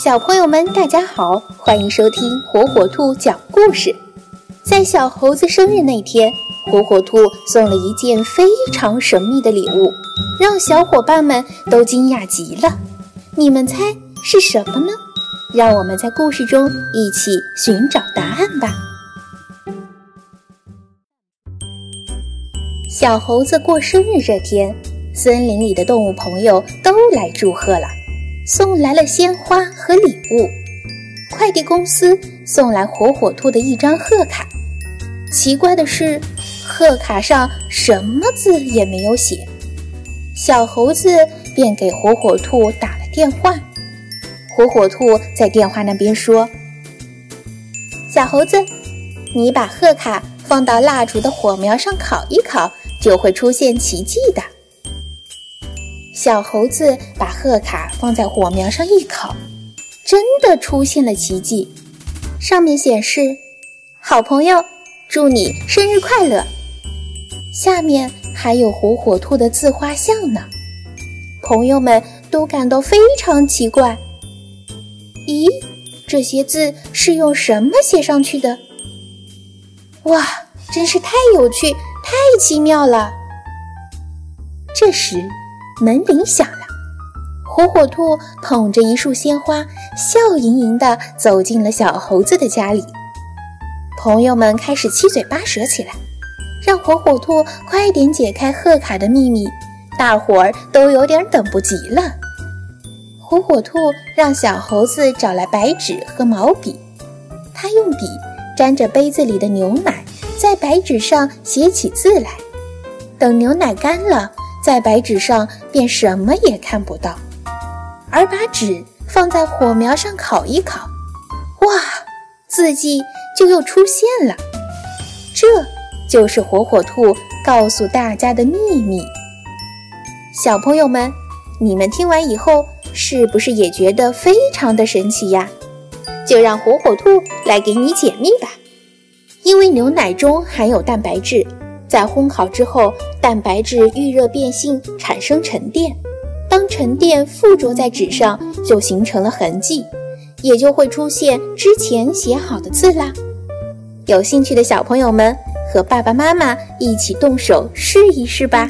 小朋友们，大家好，欢迎收听火火兔讲故事。在小猴子生日那天，火火兔送了一件非常神秘的礼物，让小伙伴们都惊讶极了。你们猜是什么呢？让我们在故事中一起寻找答案吧。小猴子过生日这天，森林里的动物朋友都来祝贺了。送来了鲜花和礼物，快递公司送来火火兔的一张贺卡。奇怪的是，贺卡上什么字也没有写。小猴子便给火火兔打了电话。火火兔在电话那边说：“小猴子，你把贺卡放到蜡烛的火苗上烤一烤，就会出现奇迹的。”小猴子把贺卡放在火苗上一烤，真的出现了奇迹。上面显示：“好朋友，祝你生日快乐。”下面还有火火兔的自画像呢。朋友们都感到非常奇怪。咦，这些字是用什么写上去的？哇，真是太有趣、太奇妙了！这时。门铃响了，火火兔捧着一束鲜花，笑盈盈地走进了小猴子的家里。朋友们开始七嘴八舌起来，让火火兔快点解开贺卡的秘密。大伙儿都有点等不及了。火火兔让小猴子找来白纸和毛笔，他用笔沾着杯子里的牛奶，在白纸上写起字来。等牛奶干了。在白纸上便什么也看不到，而把纸放在火苗上烤一烤，哇，字迹就又出现了。这就是火火兔告诉大家的秘密。小朋友们，你们听完以后是不是也觉得非常的神奇呀？就让火火兔来给你解密吧。因为牛奶中含有蛋白质。在烘烤之后，蛋白质遇热变性，产生沉淀。当沉淀附着在纸上，就形成了痕迹，也就会出现之前写好的字啦。有兴趣的小朋友们，和爸爸妈妈一起动手试一试吧。